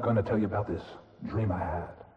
not going to tell you about this dream I had.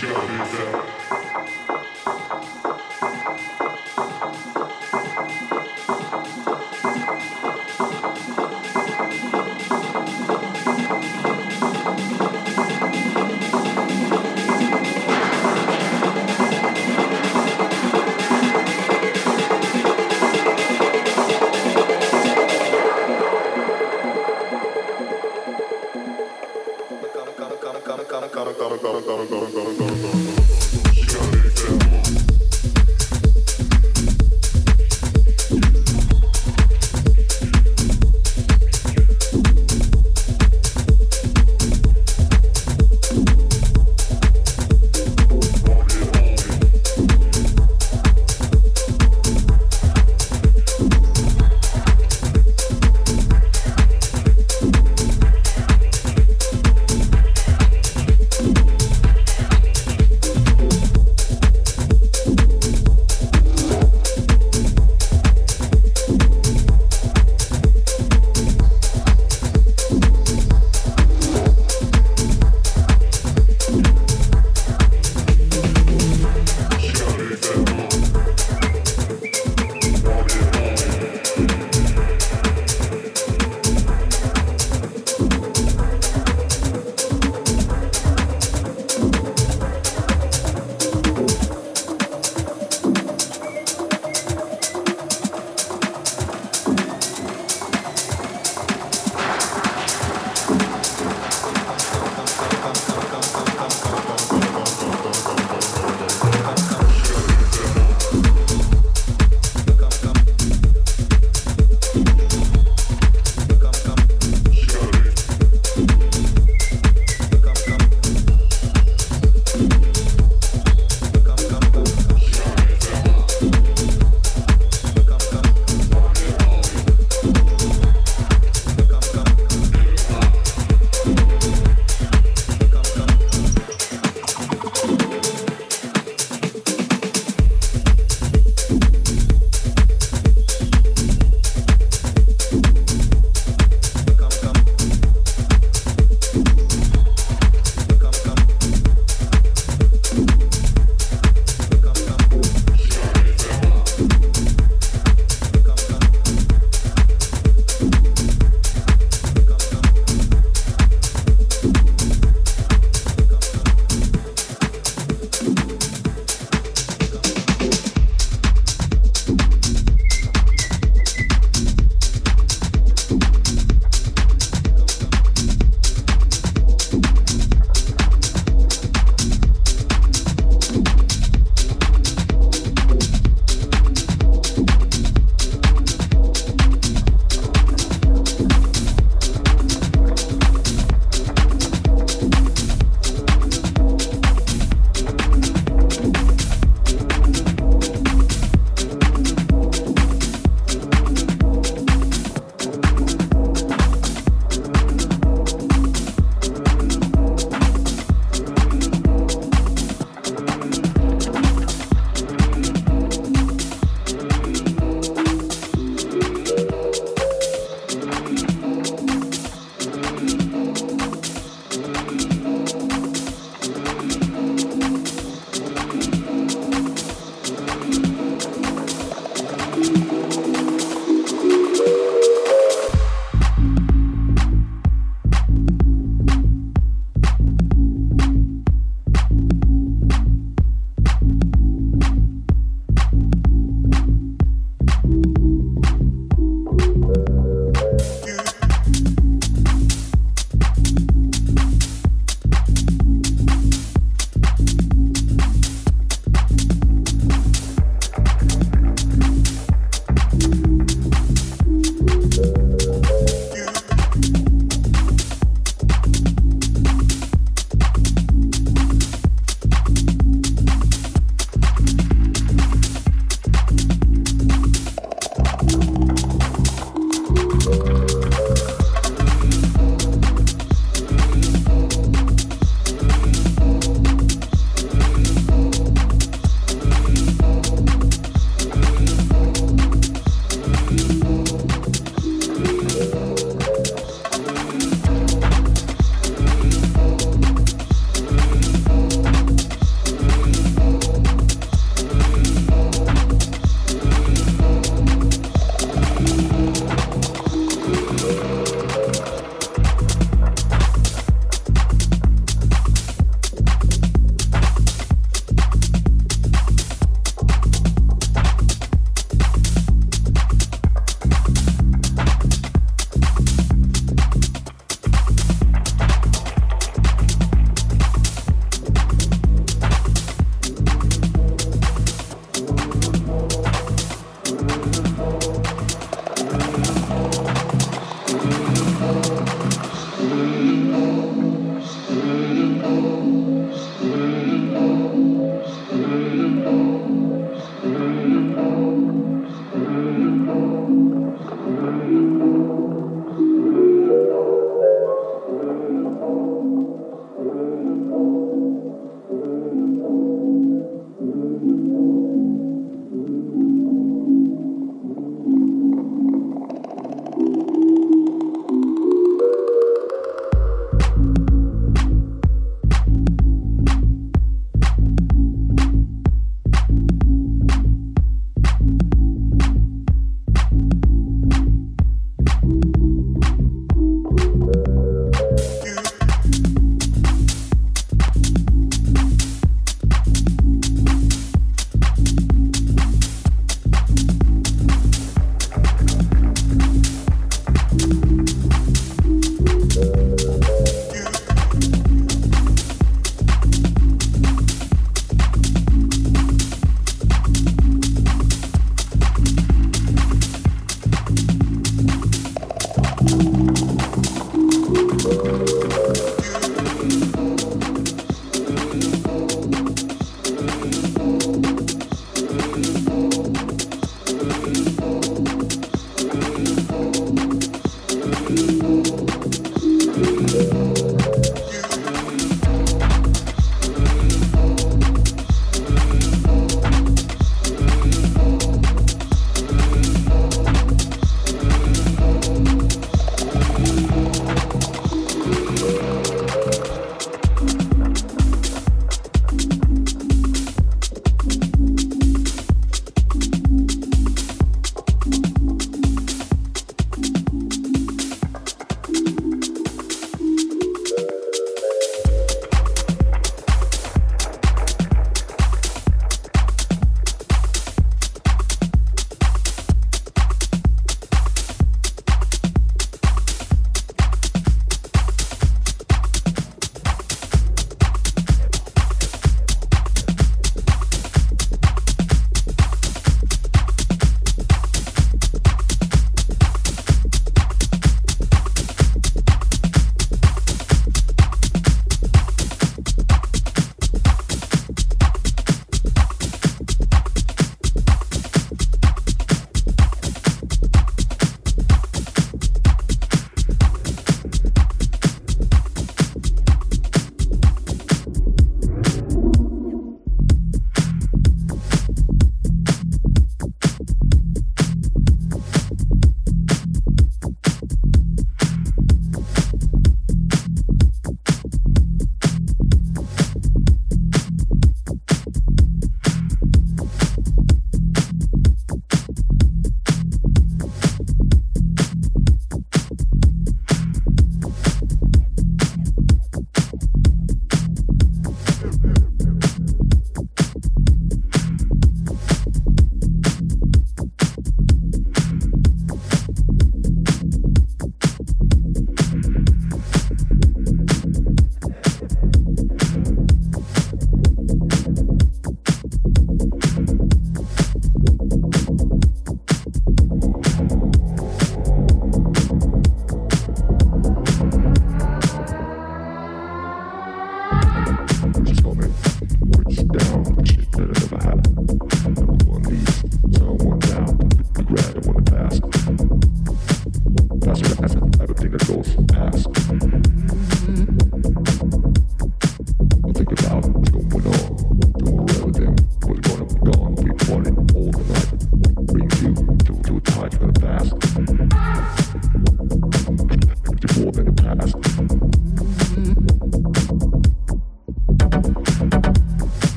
shut it down.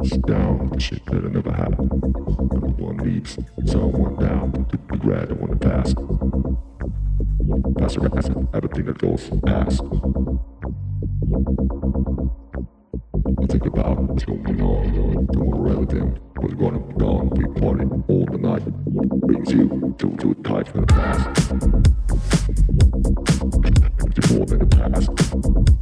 puts down the shit that I never had. And one leaves someone down to regret and want to pass. Pass or pass, everything that goes past. I think about what's going on, don't worry everything. What's gonna be done, we party all the night. Brings you to, to a time in the past. It's more than the past.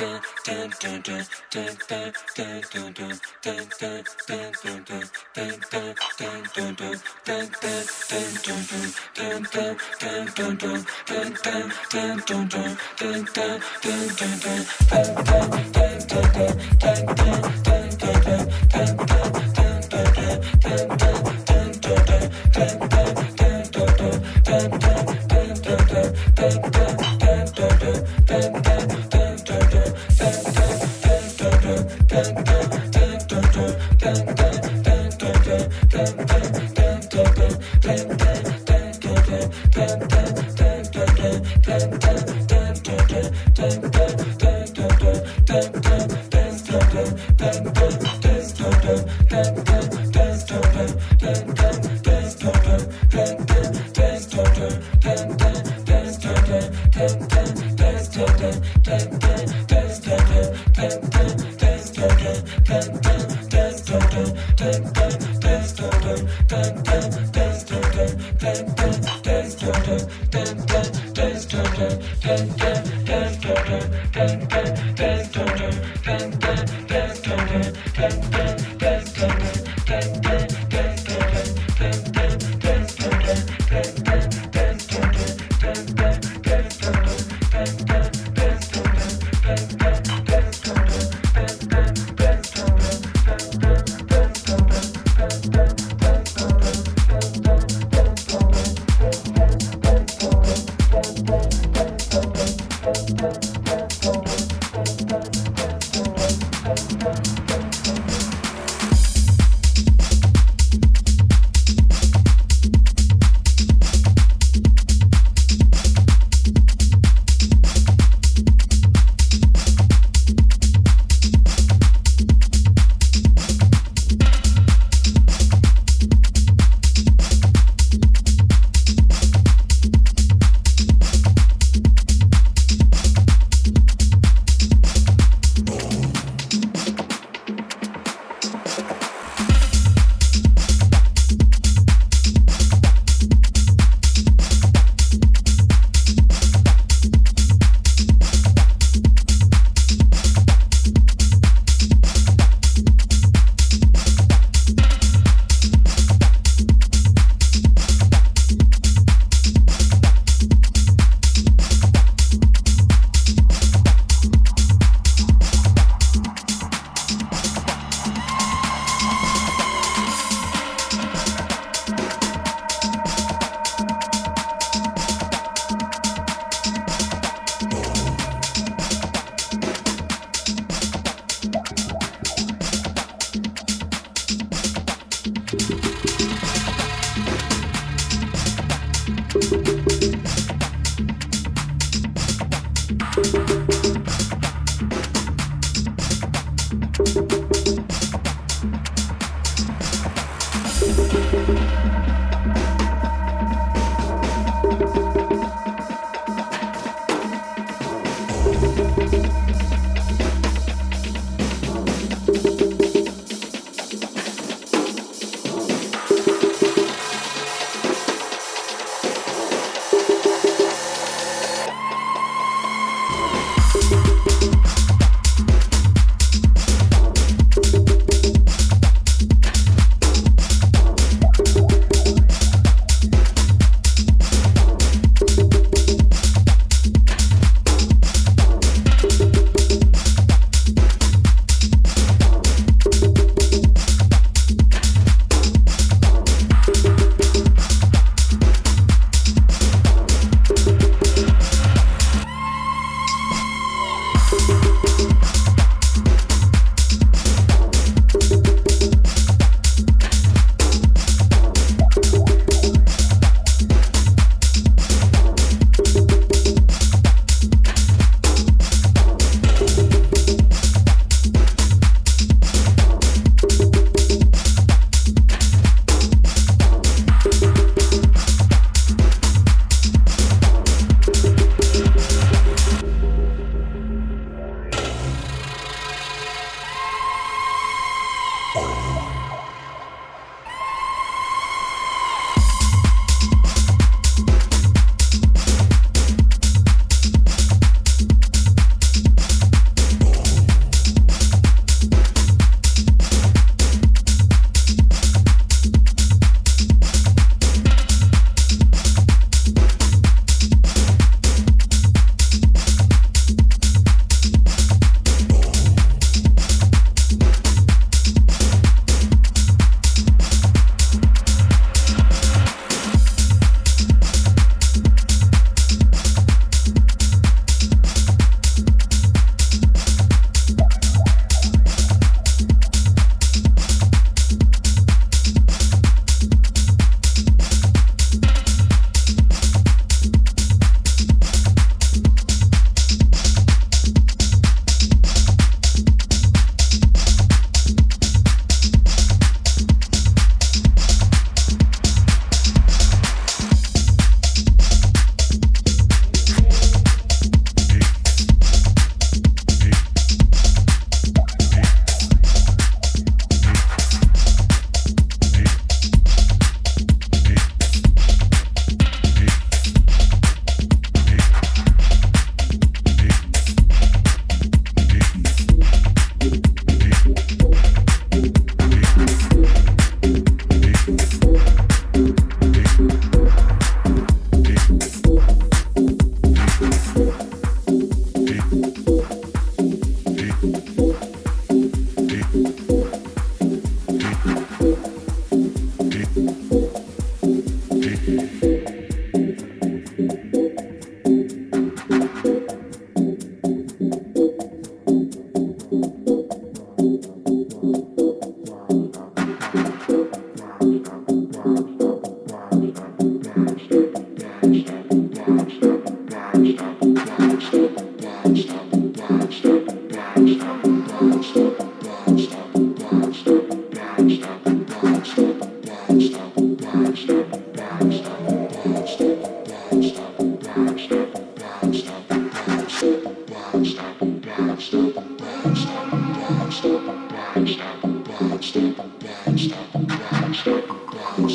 dun dun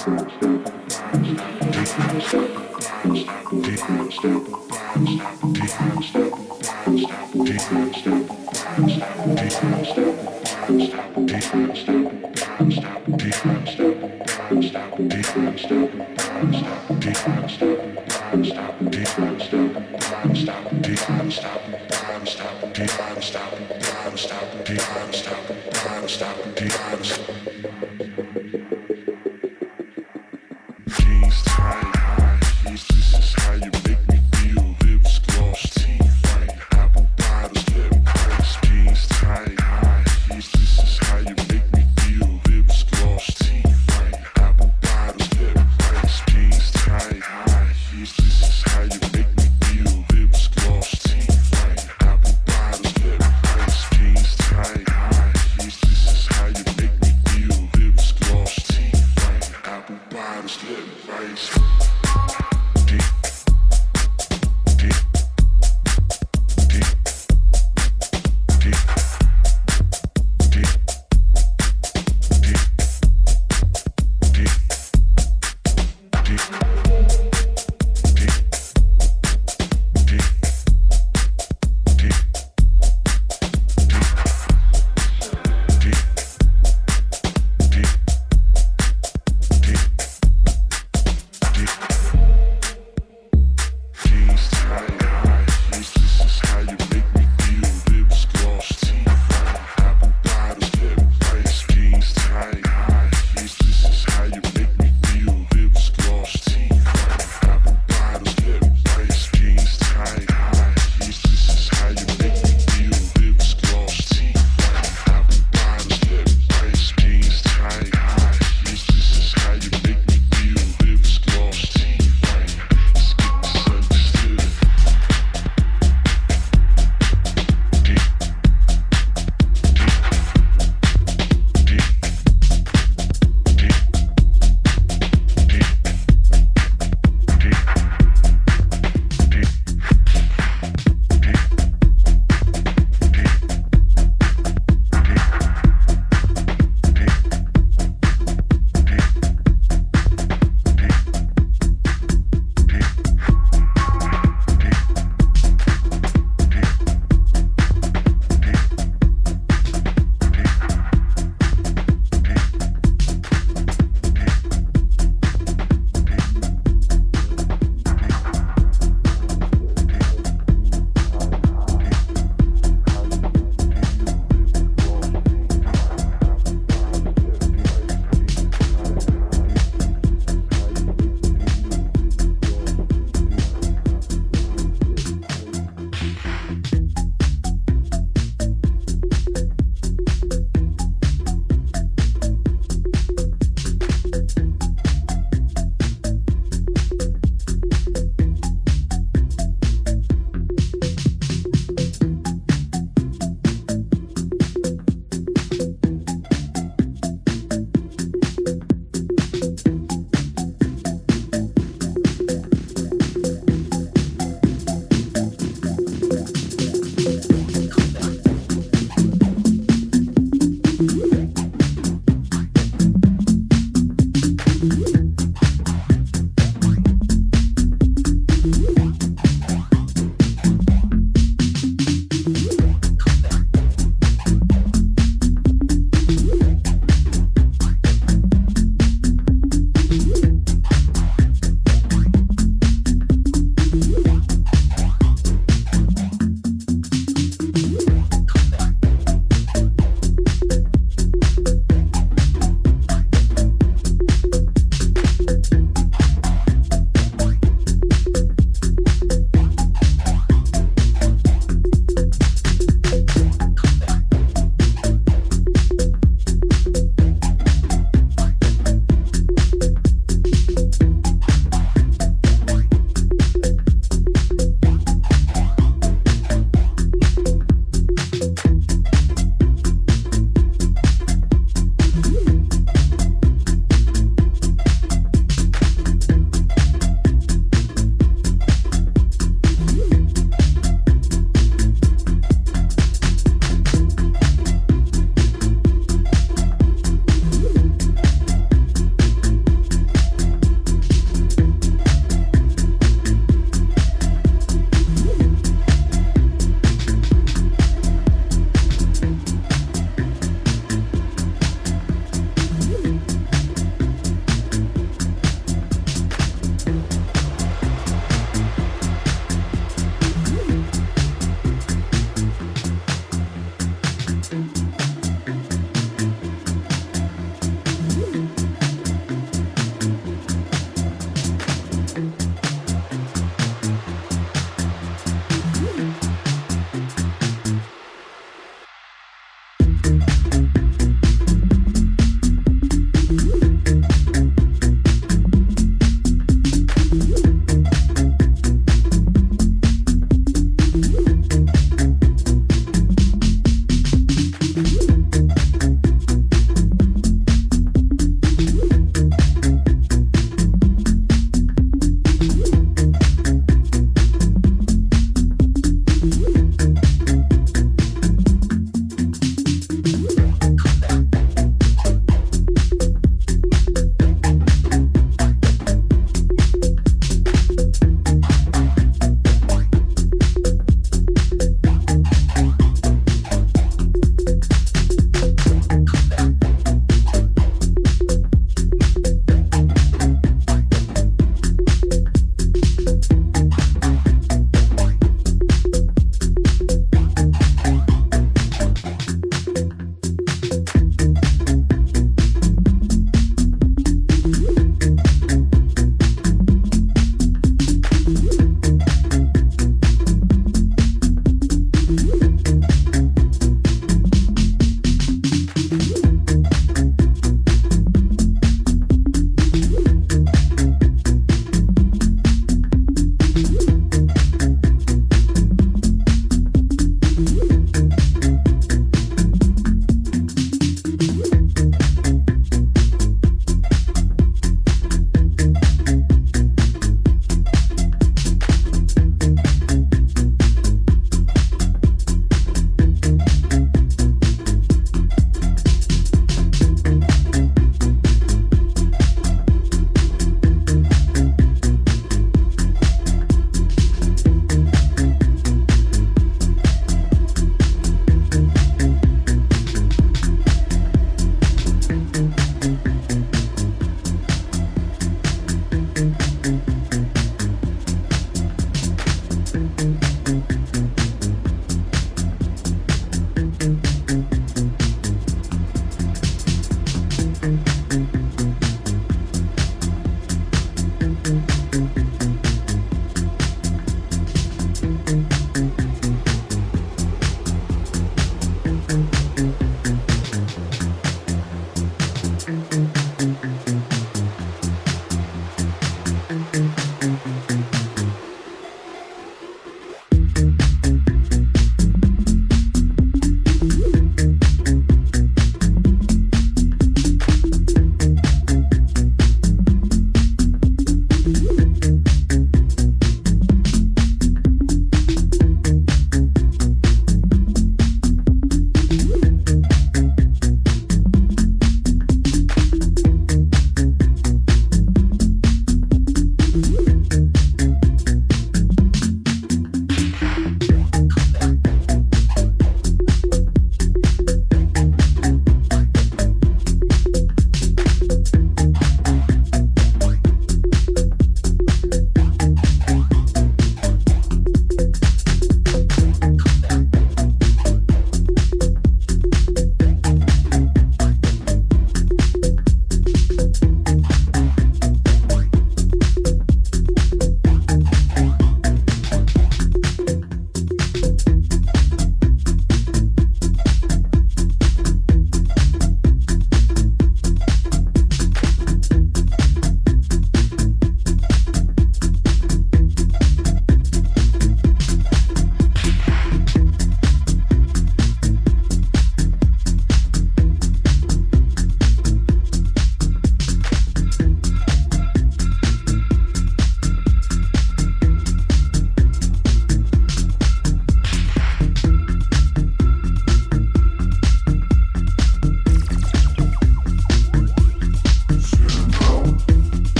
step, take my step, take my step.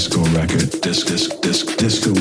Disco record disc disc disc disco